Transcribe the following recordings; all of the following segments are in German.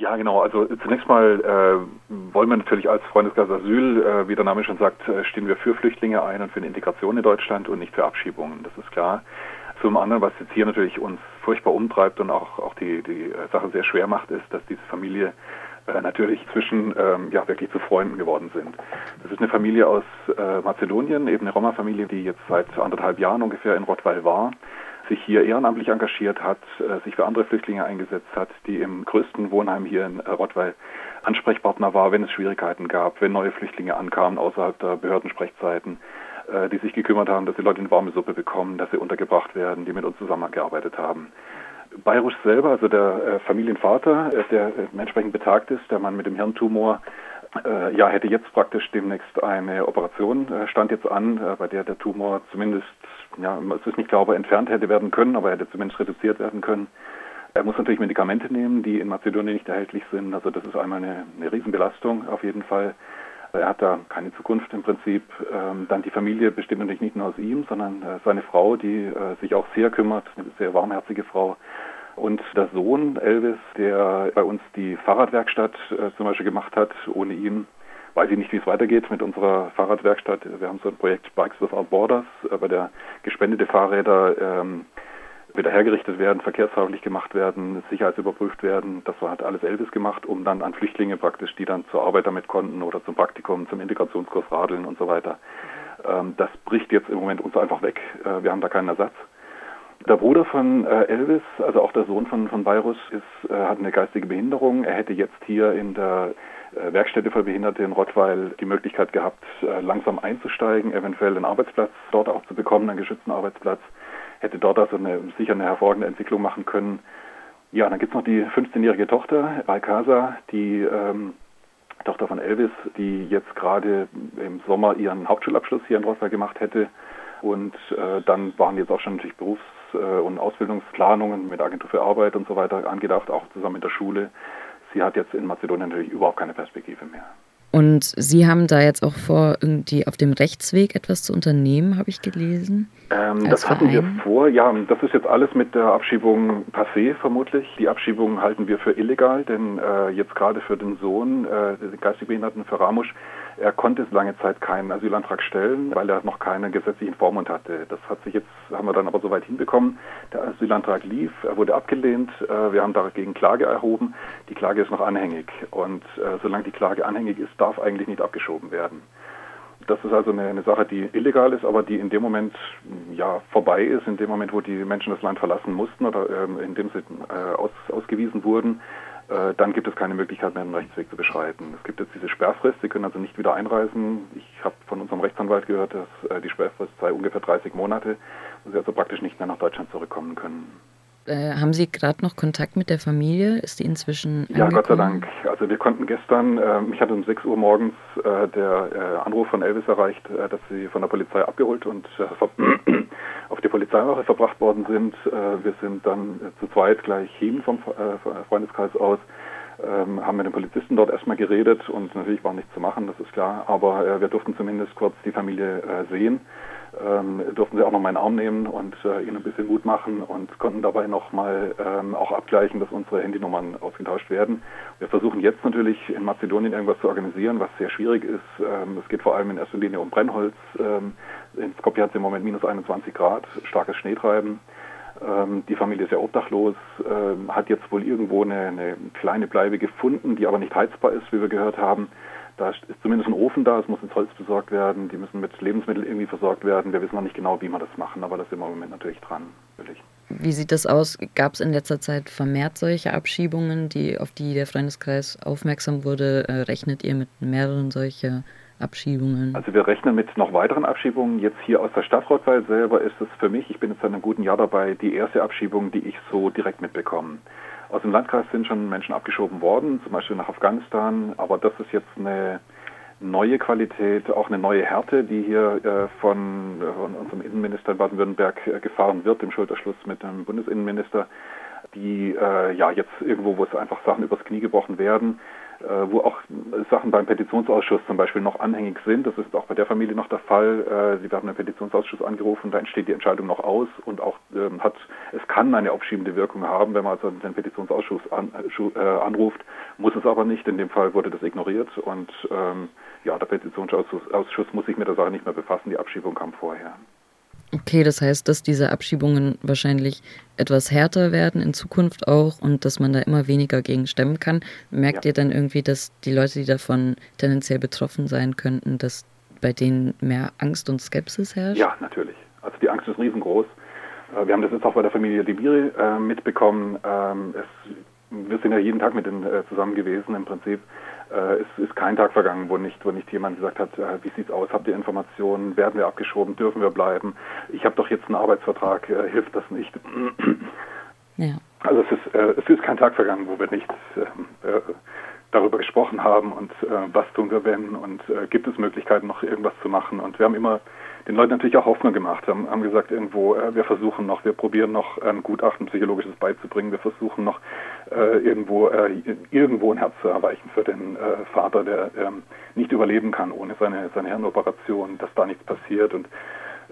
Ja, genau. Also zunächst mal äh, wollen wir natürlich als Freundeskreis Asyl, äh, wie der Name schon sagt, äh, stehen wir für Flüchtlinge ein und für eine Integration in Deutschland und nicht für Abschiebungen. Das ist klar. Zum anderen, was jetzt hier natürlich uns furchtbar umtreibt und auch, auch die, die Sache sehr schwer macht, ist, dass diese Familie äh, natürlich zwischen ähm, ja wirklich zu Freunden geworden sind. Das ist eine Familie aus äh, Mazedonien, eben eine Roma-Familie, die jetzt seit anderthalb Jahren ungefähr in Rottweil war sich hier ehrenamtlich engagiert hat, äh, sich für andere Flüchtlinge eingesetzt hat, die im größten Wohnheim hier in äh, Rottweil Ansprechpartner war, wenn es Schwierigkeiten gab, wenn neue Flüchtlinge ankamen außerhalb der Behördensprechzeiten, äh, die sich gekümmert haben, dass die Leute eine warme Suppe bekommen, dass sie untergebracht werden, die mit uns zusammengearbeitet haben. Bayrusch selber, also der Familienvater, der entsprechend betagt ist, der Mann mit dem Hirntumor, ja, hätte jetzt praktisch demnächst eine Operation, stand jetzt an, bei der der Tumor zumindest, ja, es ist nicht klar, ob er entfernt hätte werden können, aber er hätte zumindest reduziert werden können. Er muss natürlich Medikamente nehmen, die in Mazedonien nicht erhältlich sind. Also das ist einmal eine, eine Riesenbelastung auf jeden Fall. Er hat da keine Zukunft im Prinzip. Ähm, dann die Familie besteht natürlich nicht nur aus ihm, sondern äh, seine Frau, die äh, sich auch sehr kümmert, eine sehr warmherzige Frau. Und der Sohn Elvis, der bei uns die Fahrradwerkstatt äh, zum Beispiel gemacht hat, ohne ihn weiß ich nicht, wie es weitergeht mit unserer Fahrradwerkstatt. Wir haben so ein Projekt Bikes Without Borders, bei der gespendete Fahrräder ähm, wieder hergerichtet werden, verkehrsfreundlich gemacht werden, sicherheitsüberprüft werden. Das hat alles Elvis gemacht, um dann an Flüchtlinge praktisch, die dann zur Arbeit damit konnten oder zum Praktikum, zum Integrationskurs radeln und so weiter. Ähm, das bricht jetzt im Moment uns einfach weg. Äh, wir haben da keinen Ersatz. Der Bruder von äh, Elvis, also auch der Sohn von, von Bayrus, ist, äh, hat eine geistige Behinderung. Er hätte jetzt hier in der Werkstätte für Behinderte in Rottweil die Möglichkeit gehabt, äh, langsam einzusteigen, eventuell einen Arbeitsplatz dort auch zu bekommen, einen geschützten Arbeitsplatz. Hätte dort also eine, sicher eine hervorragende Entwicklung machen können. Ja, dann gibt es noch die 15-jährige Tochter, Balkasa, die ähm, Tochter von Elvis, die jetzt gerade im Sommer ihren Hauptschulabschluss hier in Rottweil gemacht hätte. Und äh, dann waren jetzt auch schon natürlich Berufs- äh, und Ausbildungsplanungen mit Agentur für Arbeit und so weiter angedacht, auch zusammen mit der Schule. Sie hat jetzt in Mazedonien natürlich überhaupt keine Perspektive mehr. Und Sie haben da jetzt auch vor, irgendwie auf dem Rechtsweg etwas zu unternehmen, habe ich gelesen? Ähm, das hatten wir vor. Ja, das ist jetzt alles mit der Abschiebung passé vermutlich. Die Abschiebung halten wir für illegal, denn äh, jetzt gerade für den Sohn, äh, den geistig Behinderten, für Ramusch, er konnte lange Zeit keinen Asylantrag stellen, weil er noch keinen gesetzlichen Vormund hatte. Das hat sich jetzt, haben wir dann aber soweit hinbekommen. Der Asylantrag lief, er wurde abgelehnt. Äh, wir haben dagegen Klage erhoben. Die Klage ist noch anhängig. Und äh, solange die Klage anhängig ist, darf eigentlich nicht abgeschoben werden. Das ist also eine, eine, Sache, die illegal ist, aber die in dem Moment ja vorbei ist, in dem Moment, wo die Menschen das Land verlassen mussten oder ähm, in dem sie äh, aus, ausgewiesen wurden, äh, dann gibt es keine Möglichkeit mehr, einen Rechtsweg zu beschreiten. Es gibt jetzt diese Sperrfrist, Sie können also nicht wieder einreisen. Ich habe von unserem Rechtsanwalt gehört, dass äh, die Sperrfrist sei ungefähr 30 Monate, wo Sie also praktisch nicht mehr nach Deutschland zurückkommen können. Äh, haben Sie gerade noch Kontakt mit der Familie? Ist die inzwischen Ja, Gott sei Dank. Also wir konnten gestern, äh, mich hat um 6 Uhr morgens äh, der äh, Anruf von Elvis erreicht, dass sie von der Polizei abgeholt und auf die Polizeiwache verbracht worden sind. wir sind dann zu zweit gleich hin vom Freundeskreis aus, ähm, haben mit den Polizisten dort erstmal geredet und natürlich war nichts zu machen, das ist klar, aber wir durften zumindest kurz die Familie sehen ähm, durften sie auch noch meinen Arm nehmen und äh, ihnen ein bisschen Mut machen und konnten dabei nochmal ähm, auch abgleichen, dass unsere Handynummern ausgetauscht werden. Wir versuchen jetzt natürlich in Mazedonien irgendwas zu organisieren, was sehr schwierig ist. Ähm, es geht vor allem in erster Linie um Brennholz. Ähm, in Skopje hat es im Moment minus 21 Grad, starkes Schneetreiben. Ähm, die Familie ist ja obdachlos, ähm, hat jetzt wohl irgendwo eine, eine kleine Bleibe gefunden, die aber nicht heizbar ist, wie wir gehört haben. Da ist zumindest ein Ofen da, es muss ins Holz besorgt werden, die müssen mit Lebensmitteln irgendwie versorgt werden. Wir wissen noch nicht genau, wie wir das machen, aber da sind wir im Moment natürlich dran. Natürlich. Wie sieht das aus? Gab es in letzter Zeit vermehrt solche Abschiebungen, die, auf die der Freundeskreis aufmerksam wurde? Äh, rechnet ihr mit mehreren solcher Abschiebungen? Also wir rechnen mit noch weiteren Abschiebungen. Jetzt hier aus der Stadt Rottweil selber ist es für mich, ich bin jetzt seit einem guten Jahr dabei, die erste Abschiebung, die ich so direkt mitbekomme. Aus dem Landkreis sind schon Menschen abgeschoben worden, zum Beispiel nach Afghanistan, aber das ist jetzt eine neue Qualität, auch eine neue Härte, die hier äh, von, unserem Innenminister in Baden-Württemberg äh, gefahren wird, im Schulterschluss mit dem Bundesinnenminister, die äh, ja jetzt irgendwo, wo es einfach Sachen übers Knie gebrochen werden, wo auch Sachen beim Petitionsausschuss zum Beispiel noch anhängig sind. Das ist auch bei der Familie noch der Fall. Äh, sie werden im Petitionsausschuss angerufen, da entsteht die Entscheidung noch aus und auch ähm, hat, es kann eine aufschiebende Wirkung haben, wenn man also den Petitionsausschuss an, äh, anruft muss es aber nicht. In dem Fall wurde das ignoriert und ähm, ja, der Petitionsausschuss muss sich mit der Sache nicht mehr befassen. Die Abschiebung kam vorher. Okay, das heißt, dass diese Abschiebungen wahrscheinlich etwas härter werden in Zukunft auch und dass man da immer weniger gegen stemmen kann. Merkt ja. ihr dann irgendwie, dass die Leute, die davon tendenziell betroffen sein könnten, dass bei denen mehr Angst und Skepsis herrscht? Ja, natürlich. Also die Angst ist riesengroß. Äh, wir haben das jetzt auch bei der Familie Debiri äh, mitbekommen. Ähm, es, wir sind ja jeden Tag mit denen äh, zusammen gewesen im Prinzip äh, es ist kein Tag vergangen, wo nicht, wo nicht jemand gesagt hat, äh, wie sieht's aus, habt ihr Informationen, werden wir abgeschoben, dürfen wir bleiben, ich habe doch jetzt einen Arbeitsvertrag, äh, hilft das nicht. Ja. Also es ist, äh, es ist kein Tag vergangen, wo wir nicht äh, äh, darüber gesprochen haben und was tun wir wenn und gibt es Möglichkeiten noch irgendwas zu machen? Und wir haben immer den Leuten natürlich auch Hoffnung gemacht, haben, haben gesagt, irgendwo, äh, wir versuchen noch, wir probieren noch ein Gutachten psychologisches beizubringen, wir versuchen noch äh, irgendwo, äh, irgendwo ein Herz zu erreichen für den äh, Vater, der ähm, nicht überleben kann ohne seine, seine Hirnoperation, dass da nichts passiert. Und äh,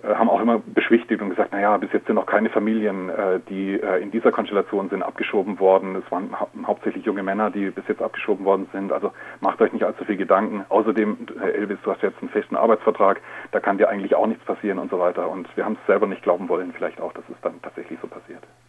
haben auch immer beschwichtigt und gesagt, naja, bis jetzt sind noch keine Familien, äh, die äh, in dieser Konstellation sind, abgeschoben worden. Es waren hau hauptsächlich junge Männer, die bis jetzt abgeschoben worden sind. Also macht euch nicht allzu viel Gedanken. Außerdem, Herr Elvis, du hast jetzt einen festen Arbeitsvertrag, da kann dir eigentlich auch nichts passieren und so weiter. Und wir haben es selber nicht glauben wollen, vielleicht auch, dass es dann tatsächlich so